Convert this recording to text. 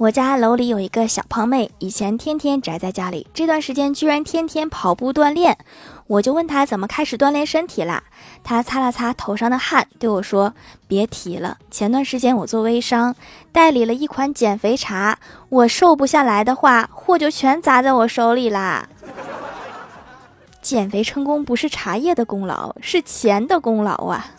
我家楼里有一个小胖妹以前天天宅在家里这段时间居然天天跑步锻炼。我就问她怎么开始锻炼身体啦她擦了擦头上的汗对我说别提了。前段时间我做微商代理了一款减肥茶我瘦不下来的话货就全砸在我手里啦。减肥成功不是茶叶的功劳是钱的功劳啊。